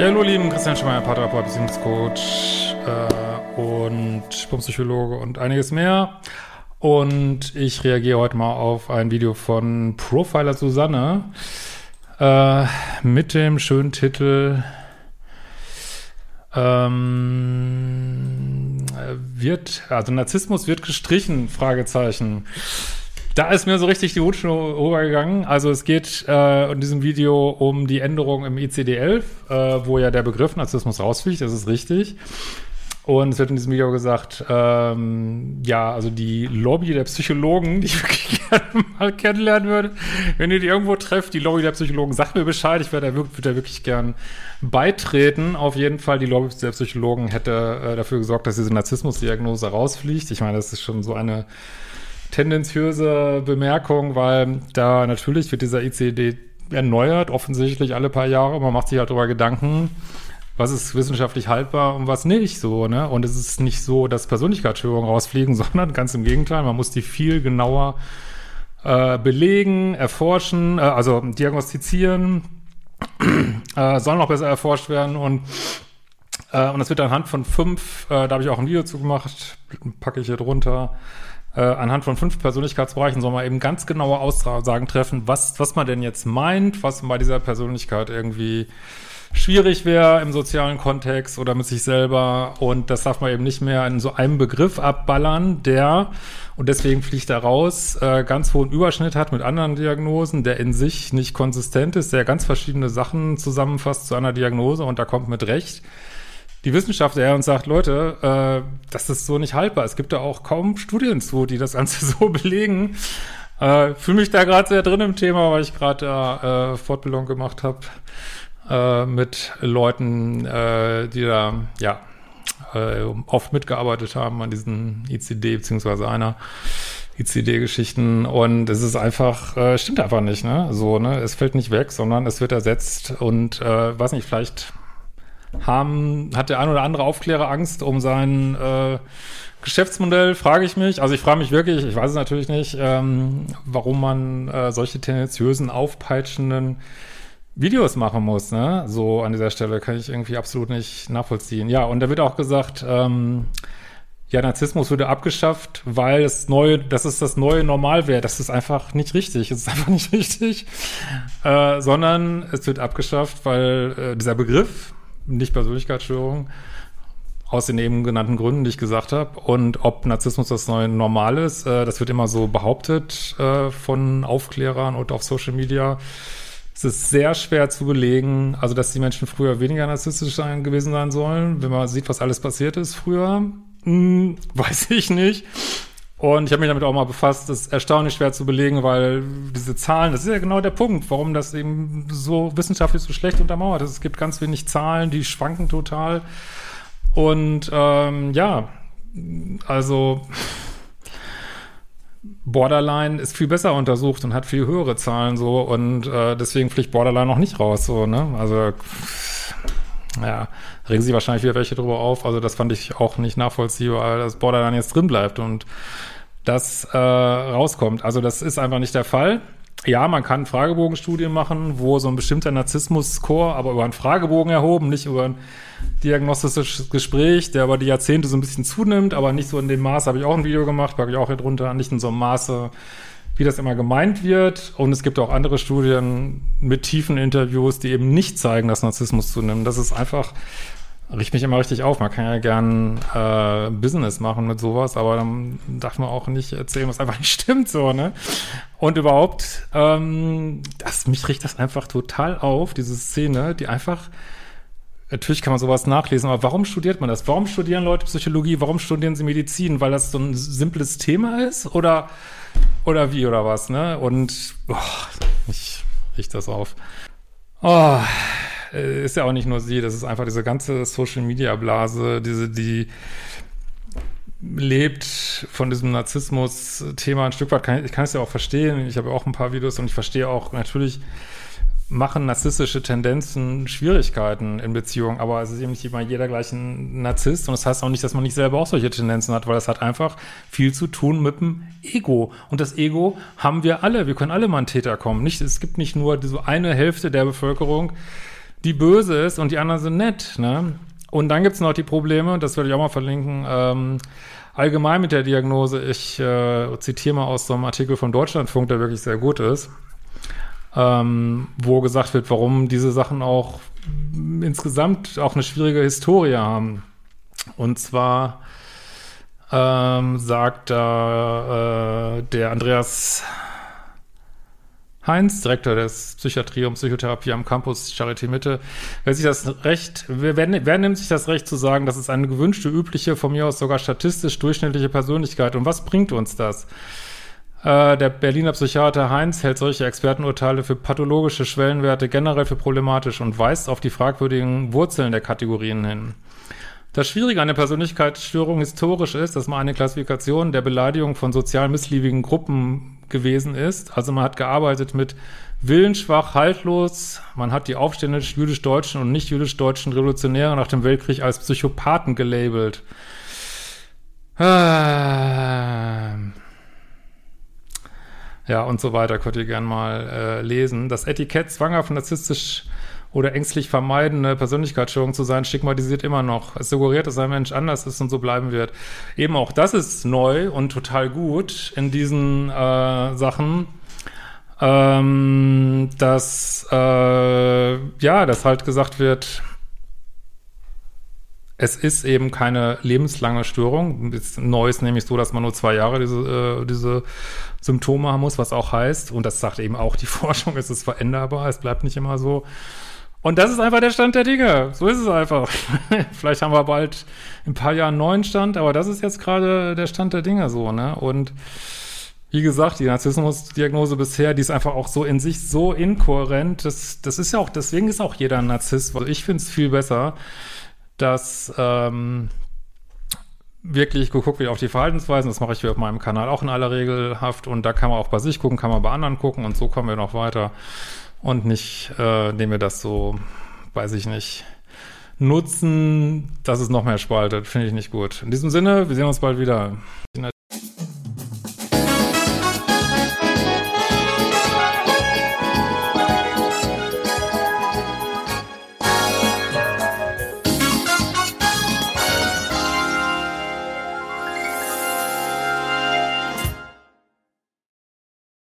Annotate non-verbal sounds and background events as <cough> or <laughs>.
Ja, hallo lieben, Christian Schmeier, Paartherapeut, Beziehungscoach äh, und Psychologe und einiges mehr. Und ich reagiere heute mal auf ein Video von Profiler Susanne äh, mit dem schönen Titel ähm, wird, also Narzissmus wird gestrichen, Fragezeichen. Da ist mir so richtig die Hutschnur übergegangen. Also es geht äh, in diesem Video um die Änderung im ICD-11, äh, wo ja der Begriff Narzissmus rausfliegt, das ist richtig. Und es wird in diesem Video gesagt, ähm, ja, also die Lobby der Psychologen, die ich <laughs> wirklich gerne mal kennenlernen würde, wenn ihr die irgendwo trefft, die Lobby der Psychologen, sagt mir Bescheid, ich würde da, wirklich, da wirklich gern beitreten. Auf jeden Fall, die Lobby der Psychologen hätte äh, dafür gesorgt, dass diese Narzissmusdiagnose rausfliegt. Ich meine, das ist schon so eine tendenziöse Bemerkung, weil da natürlich wird dieser ICD erneuert, offensichtlich alle paar Jahre. Man macht sich halt darüber Gedanken, was ist wissenschaftlich haltbar und was nicht so, ne? Und es ist nicht so, dass Persönlichkeitsstörungen rausfliegen, <laughs> sondern ganz im Gegenteil, man muss die viel genauer äh, belegen, erforschen, äh, also diagnostizieren, <clears throat> äh, sollen noch besser erforscht werden und äh, und das wird anhand von fünf, äh, da habe ich auch ein Video zu gemacht, packe ich hier drunter, äh, anhand von fünf Persönlichkeitsbereichen soll man eben ganz genaue Aussagen treffen, was, was man denn jetzt meint, was bei dieser Persönlichkeit irgendwie schwierig wäre im sozialen Kontext oder mit sich selber. Und das darf man eben nicht mehr in so einem Begriff abballern, der, und deswegen fliegt er raus, äh, ganz hohen Überschnitt hat mit anderen Diagnosen, der in sich nicht konsistent ist, der ganz verschiedene Sachen zusammenfasst zu einer Diagnose und da kommt mit Recht die Wissenschaft her und sagt, Leute, äh, das ist so nicht haltbar. Es gibt da auch kaum Studien zu, die das Ganze <laughs> so belegen. Äh, Fühle mich da gerade sehr drin im Thema, weil ich gerade da äh, Fortbildung gemacht habe äh, mit Leuten, äh, die da ja äh, oft mitgearbeitet haben an diesen ICD beziehungsweise einer ICD-Geschichten und es ist einfach, äh, stimmt einfach nicht, ne? So, ne? Es fällt nicht weg, sondern es wird ersetzt und äh, weiß nicht, vielleicht haben, hat der ein oder andere Aufklärer Angst um sein äh, Geschäftsmodell, frage ich mich. Also ich frage mich wirklich, ich weiß es natürlich nicht, ähm, warum man äh, solche tendenziösen, aufpeitschenden Videos machen muss, ne? So an dieser Stelle kann ich irgendwie absolut nicht nachvollziehen. Ja, und da wird auch gesagt, ähm, ja, Narzissmus würde abgeschafft, weil es neue, das ist das neue Normal wäre. Das ist einfach nicht richtig. Es ist einfach nicht <laughs> richtig. Äh, sondern es wird abgeschafft, weil äh, dieser Begriff, nicht Persönlichkeitsstörung, aus den eben genannten Gründen, die ich gesagt habe. Und ob Narzissmus das neue Normal ist, äh, das wird immer so behauptet äh, von Aufklärern und auf Social Media. Es ist sehr schwer zu belegen, also dass die Menschen früher weniger narzisstisch gewesen sein sollen. Wenn man sieht, was alles passiert ist früher, hm, <laughs> weiß ich nicht. Und ich habe mich damit auch mal befasst, das ist erstaunlich schwer zu belegen, weil diese Zahlen, das ist ja genau der Punkt, warum das eben so wissenschaftlich so schlecht untermauert ist. Es gibt ganz wenig Zahlen, die schwanken total. Und ähm, ja, also Borderline ist viel besser untersucht und hat viel höhere Zahlen so und äh, deswegen fliegt Borderline noch nicht raus so, ne? Also ja, regen sich wahrscheinlich wieder welche drüber auf. Also das fand ich auch nicht nachvollziehbar, dass Borderline jetzt drin bleibt und das äh, rauskommt. Also das ist einfach nicht der Fall. Ja, man kann Fragebogenstudien machen, wo so ein bestimmter Narzissmus-Score, aber über einen Fragebogen erhoben, nicht über ein diagnostisches Gespräch, der über die Jahrzehnte so ein bisschen zunimmt, aber nicht so in dem Maße, habe ich auch ein Video gemacht, packe ich auch hier drunter, nicht in so einem Maße, wie das immer gemeint wird. Und es gibt auch andere Studien mit tiefen Interviews, die eben nicht zeigen, dass Narzissmus zunimmt. Das ist einfach riecht mich immer richtig auf. Man kann ja gern äh, Business machen mit sowas, aber dann darf man auch nicht erzählen, was einfach <laughs> nicht stimmt, so, ne? Und überhaupt, ähm, das, mich riecht das einfach total auf, diese Szene, die einfach, natürlich kann man sowas nachlesen, aber warum studiert man das? Warum studieren Leute Psychologie? Warum studieren sie Medizin? Weil das so ein simples Thema ist? Oder, oder wie, oder was, ne? Und, boah, mich riecht das auf. Oh, äh, ist ja auch nicht nur sie, das ist einfach diese ganze Social Media Blase, diese, die lebt von diesem Narzissmus-Thema ein Stück weit. Ich kann es ja auch verstehen. Ich habe auch ein paar Videos und ich verstehe auch natürlich, machen narzisstische Tendenzen Schwierigkeiten in Beziehungen, aber es ist eben nicht immer jeder gleich ein Narzisst und das heißt auch nicht, dass man nicht selber auch solche Tendenzen hat, weil das hat einfach viel zu tun mit dem Ego und das Ego haben wir alle, wir können alle mal ein Täter kommen. Nicht, es gibt nicht nur so eine Hälfte der Bevölkerung, die böse ist und die anderen sind nett, ne? Und dann gibt's noch die Probleme, das würde ich auch mal verlinken, ähm, allgemein mit der Diagnose. Ich äh, zitiere mal aus so einem Artikel von Deutschlandfunk, der wirklich sehr gut ist, ähm, wo gesagt wird, warum diese Sachen auch insgesamt auch eine schwierige Historie haben. Und zwar ähm, sagt da äh, der Andreas Heinz, Direktor des Psychiatrie und Psychotherapie am Campus Charité Mitte, wer sich das Recht, wer, wer, nimmt sich das Recht zu sagen, das ist eine gewünschte, übliche, von mir aus sogar statistisch durchschnittliche Persönlichkeit und was bringt uns das? Äh, der Berliner Psychiater Heinz hält solche Expertenurteile für pathologische Schwellenwerte generell für problematisch und weist auf die fragwürdigen Wurzeln der Kategorien hin. Das Schwierige an der Persönlichkeitsstörung historisch ist, dass man eine Klassifikation der Beleidigung von sozial missliebigen Gruppen gewesen ist. Also man hat gearbeitet mit willensschwach, haltlos. Man hat die aufständisch jüdisch-deutschen und nicht jüdisch-deutschen Revolutionäre nach dem Weltkrieg als Psychopathen gelabelt. Ah. Ja, und so weiter könnt ihr gerne mal äh, lesen. Das Etikett zwanghaft narzisstisch oder ängstlich vermeidende Persönlichkeitsstörung zu sein, stigmatisiert immer noch. Es suggeriert, dass ein Mensch anders ist und so bleiben wird. Eben auch das ist neu und total gut in diesen äh, Sachen, ähm, dass äh, ja, dass halt gesagt wird, es ist eben keine lebenslange Störung. Neu ist nämlich so, dass man nur zwei Jahre diese, äh, diese Symptome haben muss, was auch heißt, und das sagt eben auch die <laughs> Forschung, es ist veränderbar, es bleibt nicht immer so. Und das ist einfach der Stand der Dinge. So ist es einfach. <laughs> Vielleicht haben wir bald in ein paar Jahren einen neuen Stand, aber das ist jetzt gerade der Stand der Dinge so, ne? Und wie gesagt, die Narzissmusdiagnose bisher, die ist einfach auch so in sich so inkohärent. Das, das ist ja auch, deswegen ist auch jeder ein Narzisst. Also ich finde es viel besser, dass ähm, wirklich geguckt wird auf die Verhaltensweisen. Das mache ich auf meinem Kanal auch in aller Regel haft. Und da kann man auch bei sich gucken, kann man bei anderen gucken und so kommen wir noch weiter und nicht, äh, indem wir das so, weiß ich nicht, nutzen, dass es noch mehr spaltet. Finde ich nicht gut. In diesem Sinne, wir sehen uns bald wieder.